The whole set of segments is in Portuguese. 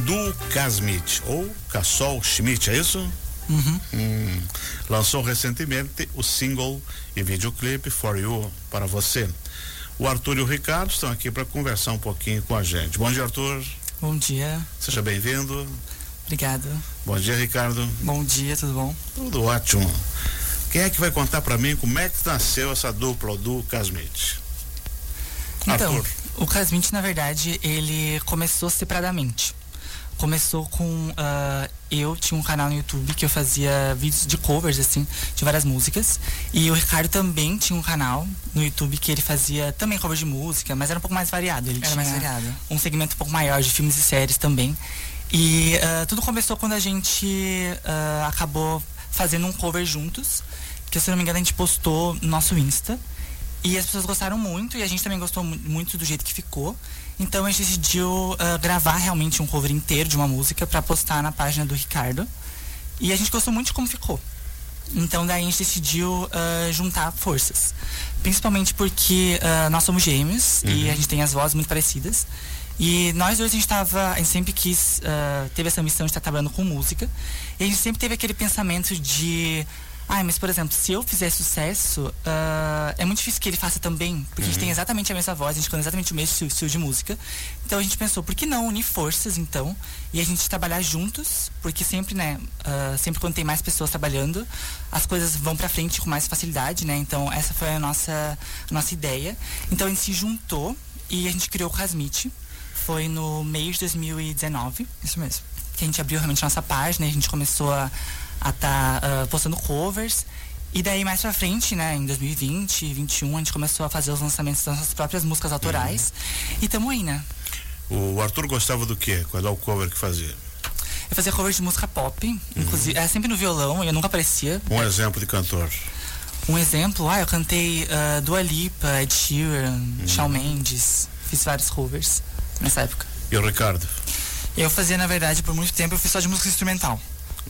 do Casmit, ou Cassol Schmidt, é isso? Uhum. Hum, lançou recentemente o single e videoclipe For You, para você. O Arthur e o Ricardo estão aqui para conversar um pouquinho com a gente. Bom dia, Arthur. Bom dia. Seja bem-vindo. Obrigado. Bom dia, Ricardo. Bom dia, tudo bom? Tudo ótimo. Quem é que vai contar para mim como é que nasceu essa dupla do Casmit? Então, Arthur. o Casmint, na verdade, ele começou separadamente. Começou com. ah, eu tinha um canal no YouTube que eu fazia vídeos de covers, assim, de várias músicas. E o Ricardo também tinha um canal no YouTube que ele fazia também covers de música, mas era um pouco mais variado. Ele Era tinha mais variado. um segmento um pouco maior de filmes e séries também. E ah, tudo começou quando a gente ah, acabou fazendo um cover juntos, que se não me engano a gente postou no nosso Insta. E as pessoas gostaram muito e a gente também gostou mu- muito do jeito que ficou. Então a gente decidiu ah, gravar realmente um cover inteiro de uma música pra postar na página do Ricardo. E a gente gostou muito de como ficou. Então daí a gente decidiu ah, juntar forças. Principalmente porque ah, nós somos gêmeos e a gente tem as vozes muito parecidas. E nós dois a gente tava, a gente sempre quis, teve essa missão de estar trabalhando com música. E a gente sempre teve aquele pensamento de, ai, mas por exemplo, se eu fizer sucesso, ah, é muito difícil que ele faça também, porque a gente tem exatamente a mesma voz, a gente canta exatamente o mesmo estilo, de música. Então a gente pensou, por que não unir forças então e a gente trabalhar juntos, porque sempre, né, ah, sempre quando tem mais pessoas trabalhando, as coisas vão pra frente com mais facilidade, né? Então essa foi a nossa a nossa ideia. Então a gente se juntou e a gente criou o Casmit. Foi no mês de 2019 Isso mesmo. que a gente abriu realmente nossa página e a gente começou a estar postando covers. E daí mais pra frente, né, em 2020, 2021, a gente começou a fazer os lançamentos das nossas próprias músicas autorais. E tamo aí, né? O Arthur gostava do quê? Qual é o cover que fazia? Eu fazia covers de música pop, inclusive, é sempre no violão, e eu nunca aparecia. Um exemplo de cantor. Um exemplo, ah, eu cantei ah, Dua Lipa, Ed Sheeran, Shawn Mendes, fiz vários covers nessa época. E o Ricardo? Eu fazia, na verdade, por muito tempo, eu fiz só de música instrumental.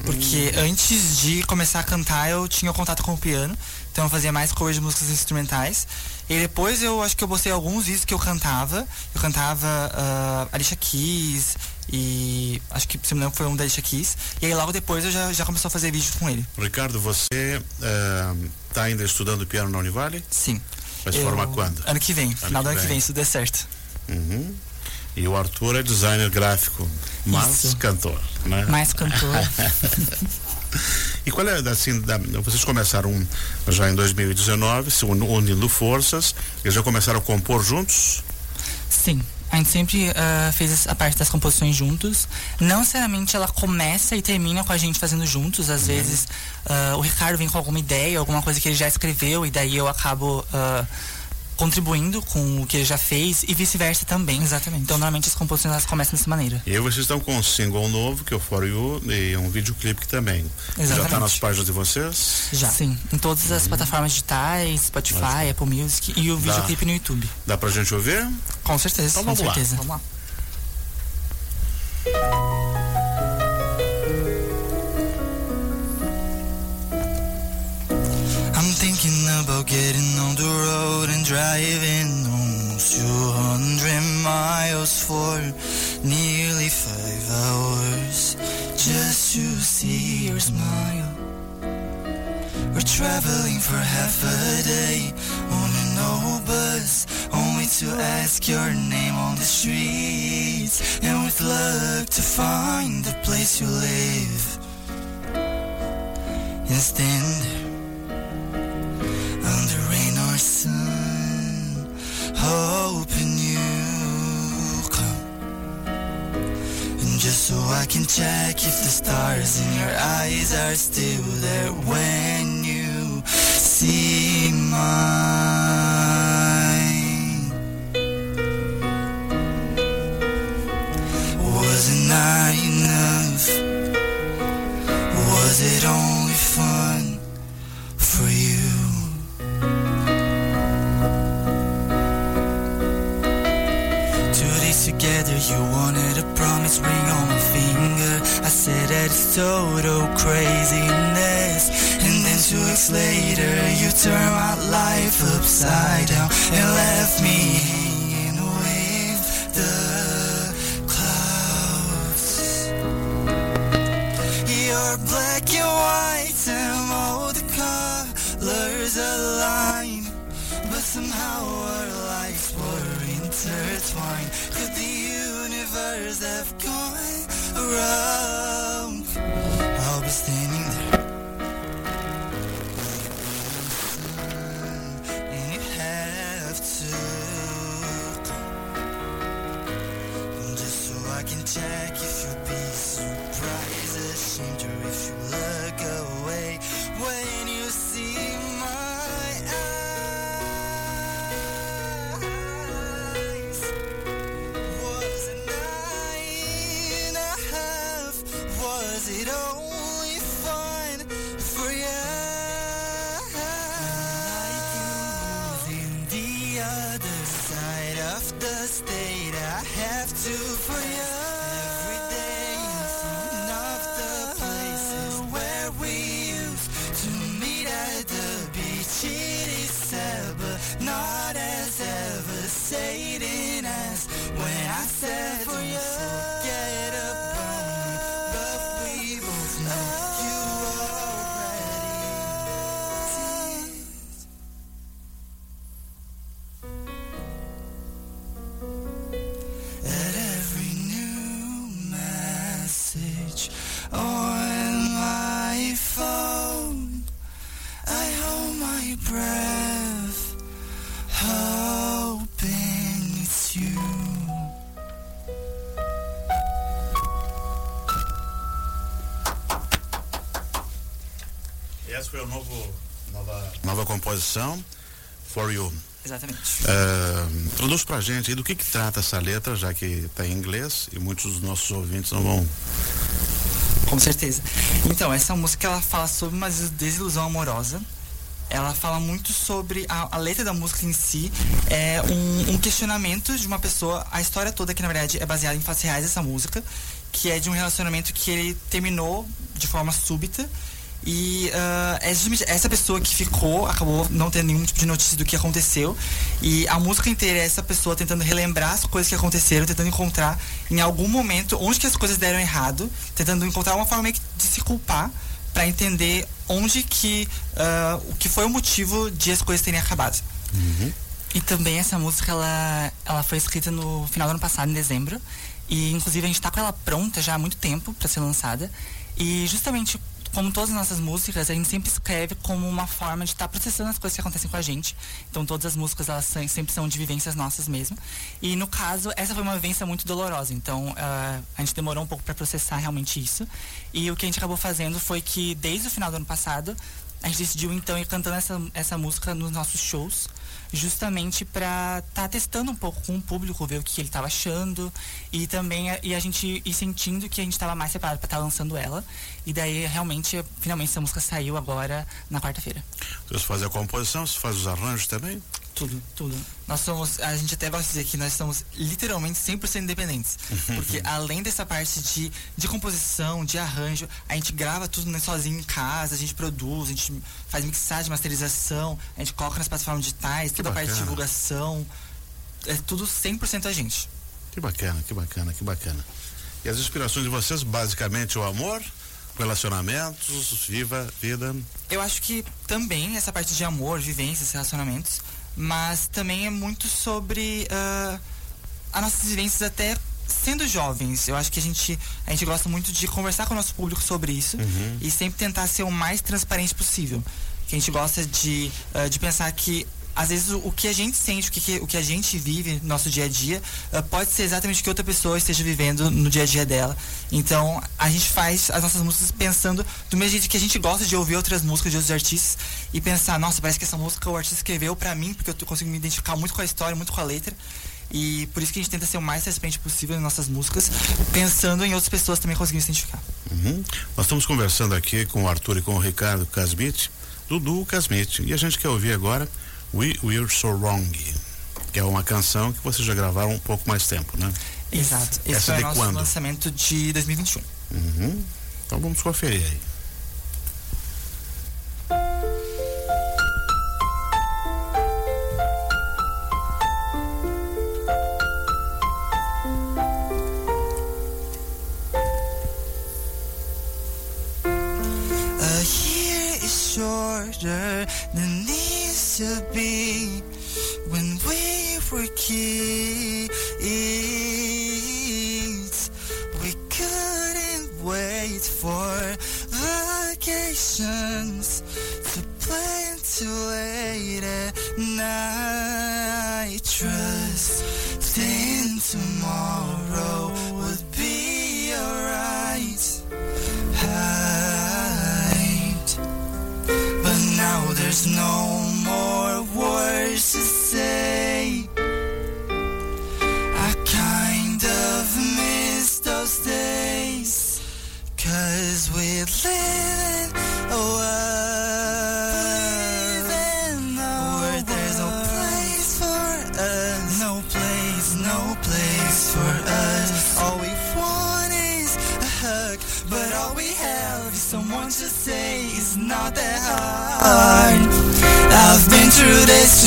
Porque antes de começar a cantar, eu tinha contato com o piano. Então eu fazia mais covers de músicas instrumentais. E depois eu acho que eu postei alguns vídeos que eu cantava. Eu cantava ah, Alicia Keys e acho que se não foi um da Alicia Keys. E aí logo depois eu já, já começou a fazer vídeos com ele. Ricardo, você está ainda estudando piano na Univale? Sim. Vai se Eu- formar quando? Ano que vem, final que do ano que vem. vem, se tudo der certo. Uhum. E o Arthur é designer gráfico, mas Isso. cantor, né? Mais cantor. E qual é, assim, da- vocês começaram já em 2019, se uni- unindo forças, eles já começaram a compor juntos? Sim. A gente sempre ah, fez a parte das composições juntos. Não necessariamente ela começa e termina com a gente fazendo juntos. Às vezes ah, o Ricardo vem com alguma ideia, alguma coisa que ele já escreveu, e daí eu acabo ah, contribuindo com o que ele já fez e vice-versa também. Exatamente. Então normalmente as composições elas começam dessa maneira. E aí vocês estão com um single novo, que é o For You, e um videoclipe que também. Já está Exatamente. nas páginas de vocês? Já. Sim, em todas as plataformas digitais, Spotify, Apple Music e o Dá. videoclipe no YouTube. Dá pra gente ouvir? Com certeza. Então com vamos lá. certeza. Vamos lá. About getting on the road and driving almost 200 miles for nearly five hours just to see your smile. We're traveling for half a day on an old bus, only to ask your name on the streets, and with luck to find the place you live. And stand there so I can check if the stars in your eyes are still there when you see mine. Total craziness. And then two weeks later, you turned my life upside down and left me hanging with the clouds. are black and white and all the colors align. But somehow our lives were intertwined. Could the universe have gone wrong? I'll be standing nova composição, For You. Exatamente. Uh, introduz pra gente aí do que que trata essa letra, já que está em inglês e muitos dos nossos ouvintes não vão. Com certeza. Então, essa música ela fala sobre uma desilusão amorosa. Ela fala muito sobre a, a letra da música em si é um, um, questionamento de uma pessoa. A história toda que na verdade é baseada em fatos reais essa música, que é de um relacionamento que ele terminou de forma súbita e uh, é justamente essa pessoa que ficou acabou não tendo nenhum tipo de notícia do que aconteceu. E a música inteira é essa pessoa tentando relembrar as coisas que aconteceram, tentando encontrar em algum momento onde que as coisas deram errado, tentando encontrar uma forma de se culpar para entender onde que uh, o que foi o motivo de as coisas terem acabado. Uhum. E também essa música ela, ela foi escrita no final do ano passado, em dezembro. E inclusive a gente está com ela pronta já há muito tempo para ser lançada. E justamente como todas as nossas músicas, a gente sempre escreve como uma forma de estar tá processando as coisas que acontecem com a gente. Então todas as músicas elas sempre são de vivências nossas mesmo. E no caso, essa foi uma vivência muito dolorosa. Então uh, a gente demorou um pouco para processar realmente isso. E o que a gente acabou fazendo foi que desde o final do ano passado, a gente decidiu então ir cantando essa, essa música nos nossos shows justamente para estar tá testando um pouco com o público, ver o que ele estava achando e também e a gente ir sentindo que a gente estava mais preparado para estar tá lançando ela. E daí realmente, finalmente essa música saiu agora na quarta-feira. Você faz a composição, você faz os arranjos também? Tudo, tudo. Nós somos, a gente até gosta de dizer que nós somos literalmente 100% independentes. Porque além dessa parte de, de composição, de arranjo, a gente grava tudo né, sozinho em casa, a gente produz, a gente faz mixagem, masterização, a gente coloca nas plataformas digitais, toda a parte de divulgação. É tudo 100% a gente. Que bacana, que bacana, que bacana. E as inspirações de vocês, basicamente, o amor, relacionamentos, viva, vida? Eu acho que também essa parte de amor, vivências, relacionamentos, mas também é muito sobre uh, as nossas vivências até sendo jovens. Eu acho que a gente, a gente gosta muito de conversar com o nosso público sobre isso uhum. e sempre tentar ser o mais transparente possível. Que a gente gosta de, uh, de pensar que às vezes o, que a gente sente, o que, o que a gente vive no nosso dia a dia, uh, pode ser exatamente o que outra pessoa esteja vivendo no dia a dia dela. Então a gente faz as nossas músicas pensando do mesmo jeito que a gente gosta de ouvir outras músicas de outros artistas e pensar, nossa, parece que essa música o artista escreveu para mim, porque eu consigo me identificar muito com a história, muito com a letra. E por isso que a gente tenta ser o mais transparente possível nas nossas músicas, pensando em outras pessoas também conseguirem se identificar. Uhum. Nós estamos conversando aqui com o Arthur e com o Ricardo Casmit, Dudu Casmit, e a gente quer ouvir agora We We're So Wrong, que é uma canção que vocês já gravaram um pouco mais tempo, né? Exato. Esse Essa foi de o nosso quando? lançamento de 2021. Uhum. Então vamos conferir aí. Tomorrow would be alright. But now there's no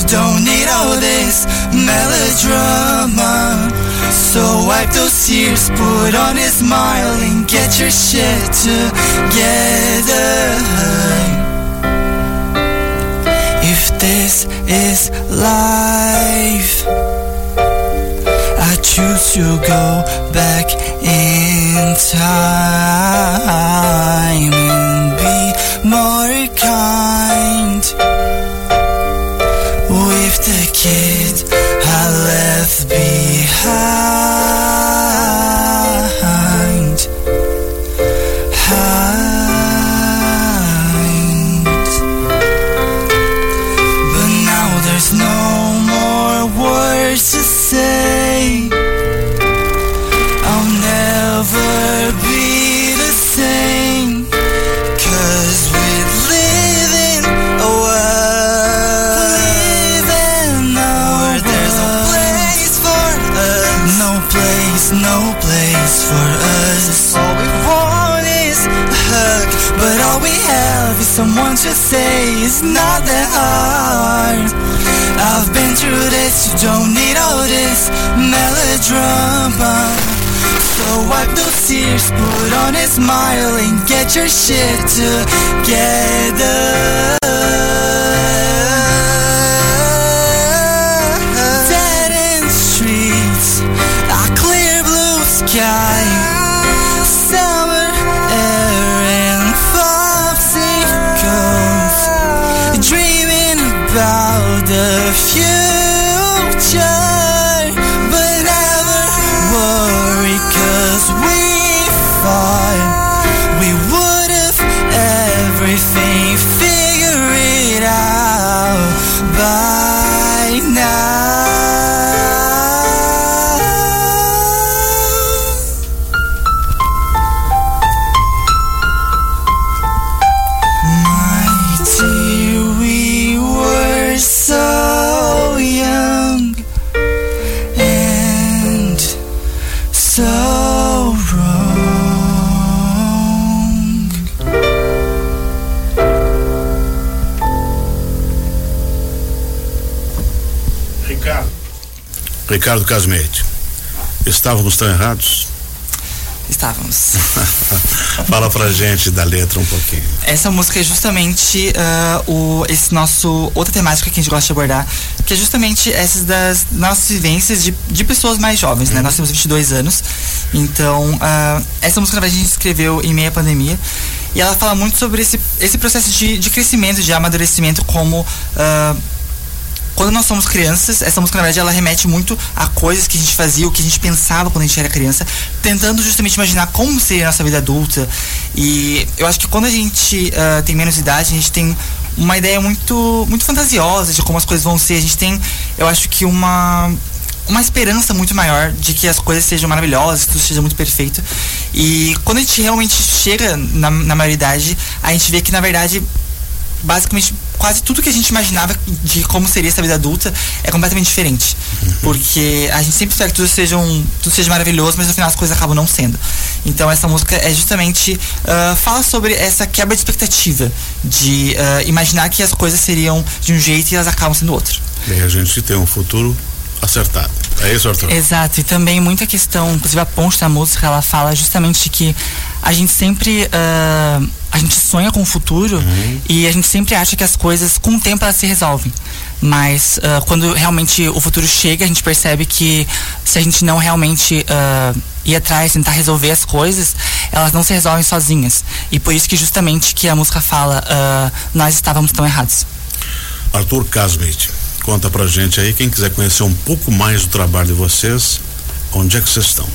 don't need all this melodrama. So wipe those tears, put on a smile, and get your shit together. If this is life, I choose to go back in time and be more kind shit. I left behind. Say it's not that hard. I've been through this, you don't need all this melodrama. So wipe those tears, put on a smile, and get your shit together. if you Ricardo Casmete. Estávamos tão errados? Estávamos. Fala pra gente da letra um pouquinho. Essa música é justamente ah, o, esse nosso outra temática que a gente gosta de abordar, que é justamente essas das nossas vivências de, de pessoas mais jovens, né? Nós temos 22 anos, então ah, essa música a gente escreveu em meia pandemia e ela fala muito sobre esse, esse processo de, de crescimento, de amadurecimento como ah, quando nós somos crianças, essa música na verdade ela remete muito a coisas que a gente fazia, o que a gente pensava quando a gente era criança, tentando justamente imaginar como seria a nossa vida adulta. E eu acho que quando a gente ah, tem menos idade, a gente tem uma ideia muito, muito fantasiosa de como as coisas vão ser. A gente tem, eu acho que uma uma esperança muito maior de que as coisas sejam maravilhosas, que tudo seja muito perfeito. E quando a gente realmente chega na, na maioridade, a gente vê que na verdade basicamente quase tudo que a gente imaginava de como seria essa vida adulta é completamente diferente. Porque a gente sempre espera que tudo seja, um, tudo seja maravilhoso, mas no final as coisas acabam não sendo. Então essa música é justamente ah, fala sobre essa quebra de expectativa, de ah, imaginar que as coisas seriam de um jeito e elas acabam sendo outro. E a gente tem um futuro acertado. É isso, Arthur? Exato, e também muita questão, inclusive a ponte da música, ela fala justamente que a gente sempre. Uh, a gente sonha com o futuro uhum. e a gente sempre acha que as coisas, com o tempo, elas se resolvem. Mas uh, quando realmente o futuro chega, a gente percebe que se a gente não realmente uh, ir atrás, tentar resolver as coisas, elas não se resolvem sozinhas. E por isso que justamente que a música fala, nós estávamos tão errados. Arthur Casmate, conta pra gente aí, quem quiser conhecer um pouco mais do trabalho de vocês, onde é que vocês estão?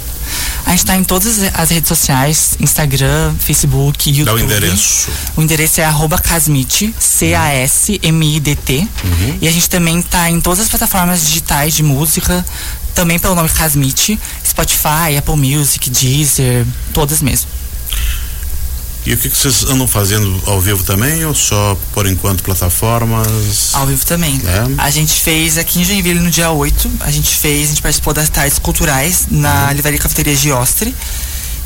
A gente está em todas as redes sociais, Instagram, Facebook, YouTube. Dá o endereço. O endereço é arroba Casmit, C-A-S-M-I-D-T. Uhum. E a gente também está em todas as plataformas digitais de música, também pelo nome Casmit, Spotify, Apple Music, Deezer, todas mesmo. E o que, que, vocês andam fazendo ao vivo também ou só por enquanto plataformas? Ao vivo também. É. A gente fez aqui em Joinville no dia 8, a gente fez, a gente participou das tardes culturais na uhum. Livraria Cafeteria Giostre.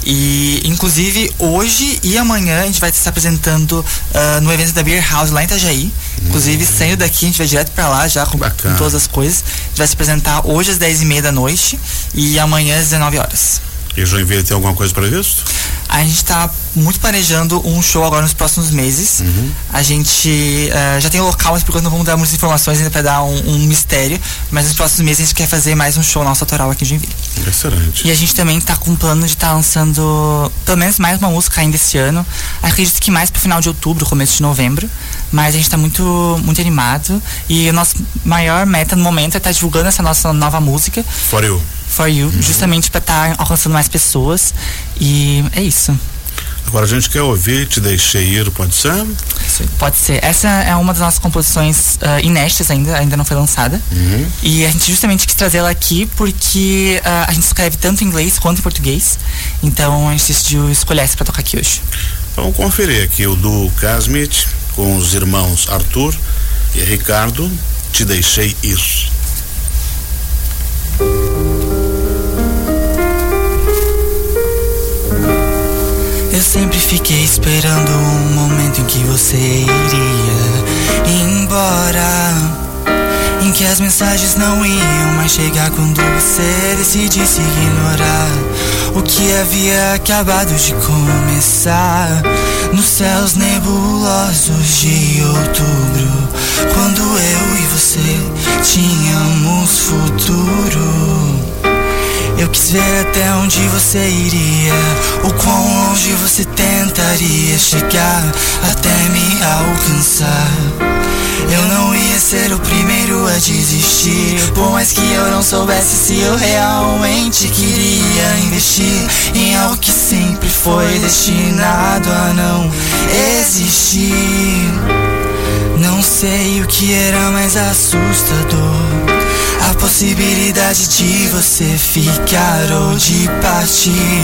E inclusive hoje e amanhã a gente vai estar apresentando uh, no evento da Beer House lá em Itajaí. Uhum. Inclusive, saindo daqui, a gente vai direto para lá já com, com, todas as coisas. A gente vai se apresentar hoje às 10 e meia da noite e amanhã às 19 horas. E Joinville tem alguma coisa previsto? A gente está muito planejando um show agora nos próximos meses. Uhum. A gente uh, já tem o local, mas por enquanto não vamos dar muitas informações ainda para dar um, um, mistério. Mas nos próximos meses a gente quer fazer mais um show nosso autoral aqui em Joinville. Excelente. E a gente também está com um plano de estar tá lançando pelo menos mais uma música ainda esse ano. Acredito que mais pro final de outubro, começo de novembro. Mas a gente está muito, muito animado. E o nosso maior meta no momento é estar tá divulgando essa nossa nova música. For You. For You, uhum. justamente para estar tá alcançando mais pessoas. E é isso. Agora a gente quer ouvir Te Deixei Ir, pode ser? Pode ser. Essa é uma das nossas composições uh, inéditas ainda, ainda não foi lançada. Uhum. E a gente justamente quis trazê-la aqui porque uh, a gente escreve tanto em inglês quanto em português. Então a gente decidiu escolher essa para tocar aqui hoje. Vamos conferir aqui o do Casmit com os irmãos Arthur e Ricardo. Te Deixei Ir. Eu sempre fiquei esperando um momento em que você iria embora. Em que as mensagens não iam mais chegar quando você decidisse ignorar o que havia acabado de começar. Nos céus nebulosos de outubro, quando eu e você tínhamos futuro. Eu quis ver até onde você iria, o quão longe você tentaria chegar até me alcançar. Eu não ia ser o primeiro a desistir, por mais que eu não soubesse se eu realmente queria investir em algo que sempre foi destinado a não existir. Não sei o que era mais assustador a possibilidade de você ficar ou de partir,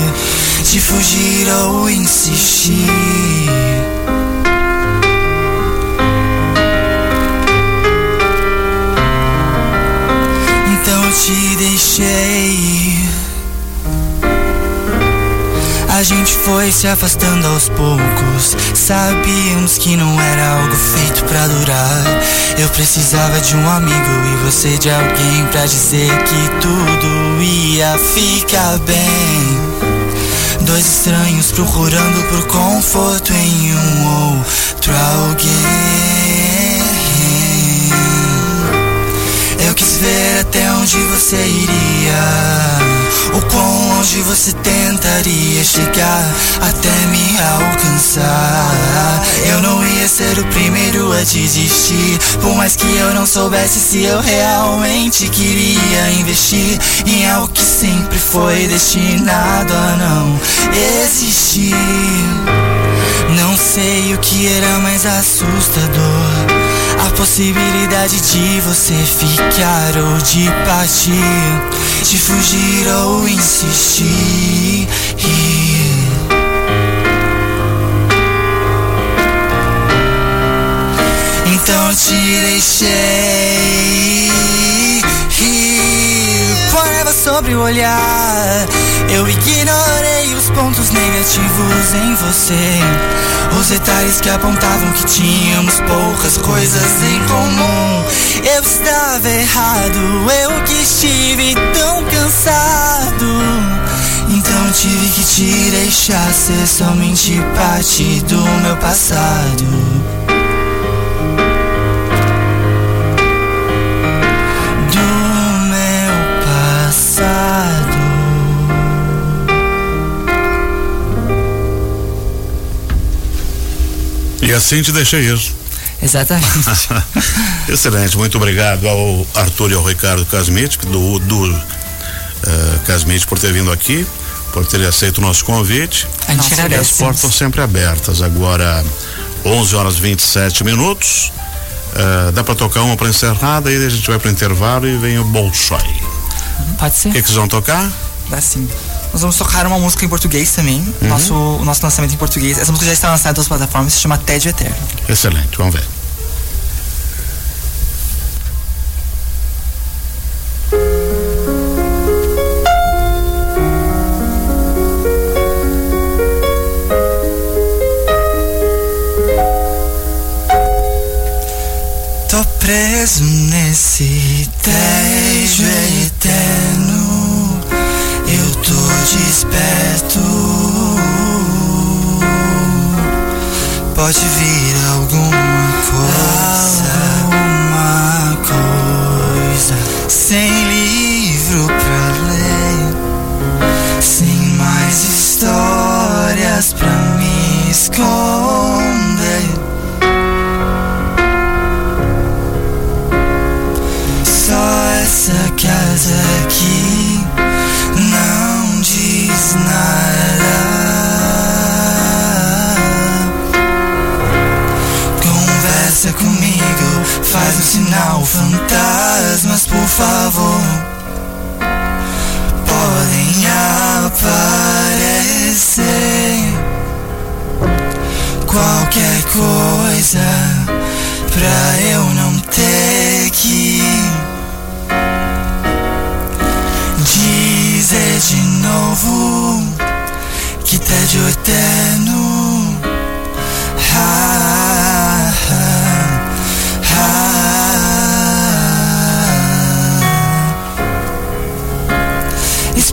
de fugir ou insistir. Então eu te deixei. A gente foi se afastando aos poucos. Sabíamos que não era algo feito pra durar. Eu precisava de um amigo e você de alguém pra dizer que tudo ia ficar bem. Dois estranhos procurando por conforto em um outro alguém. Ver até onde você iria. O quão longe você tentaria chegar até me alcançar. Eu não ia ser o primeiro a desistir, por mais que eu não soubesse se eu realmente queria investir em algo que sempre foi destinado a não existir. Não sei o que era mais assustador. Possibilidade de você ficar ou de partir, de fugir ou insistir. Então te deixei sobre o olhar. Eu ignorei os pontos negativos em você. Os detalhes que apontavam que tínhamos poucas coisas em comum. Eu estava errado, eu que estive tão cansado. Então tive que te deixar ser somente parte do meu passado. E assim te deixei isso. Exatamente. Excelente, muito obrigado ao Arthur e ao Ricardo Casmite, do, do uh, Casmite, por ter vindo aqui, por ter aceito o nosso convite. A gente E agradece. as portas sempre abertas. Agora, 11 horas 27 minutos. Uh, dá para tocar uma para encerrar, daí a gente vai para intervalo e vem o Bolshoi. Pode ser? O que, que vocês vão tocar? Dá sim. Nós vamos tocar uma música em português também. Uhum. Nosso, o nosso lançamento em português. Essa música já está lançada em todas as plataformas, se chama Tédio Eterno. Excelente, vamos ver. Tô preso nesse tédio desperto. Pode vir alguma coisa.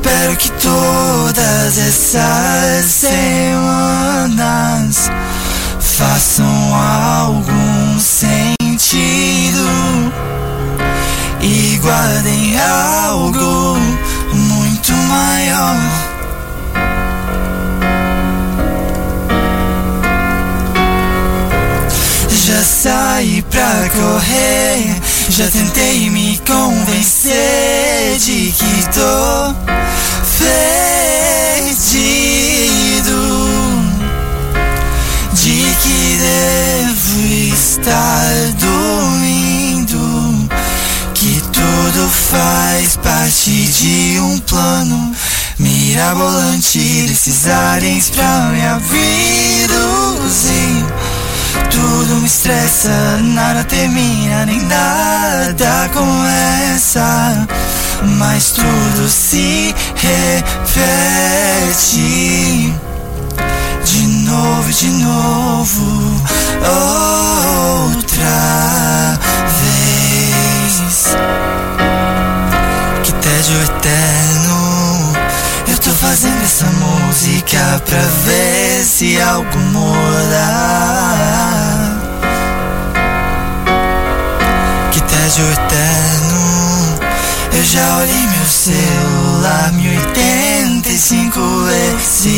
Espero que todas essas semanas façam algum sentido e guardem algo muito maior. Já saí pra correr, já tentei me convencer de que tô perdido de que devo estar dormindo, que tudo faz parte de um plano mirabolante desses aliens pra me abduzir. Tudo me estressa, nada termina, nem nada começa. Mas tudo se repete de novo, de novo, outra vez. Que tédio eterno. Eu tô fazendo essa música pra ver se algo muda. Que tédio eterno. Eu já olhei meu celular 1085 vezes,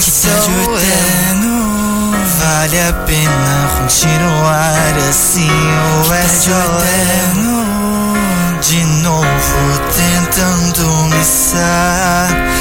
que tédio eterno vale a pena continuar assim ou é só eterno? de novo tentando me satisfazer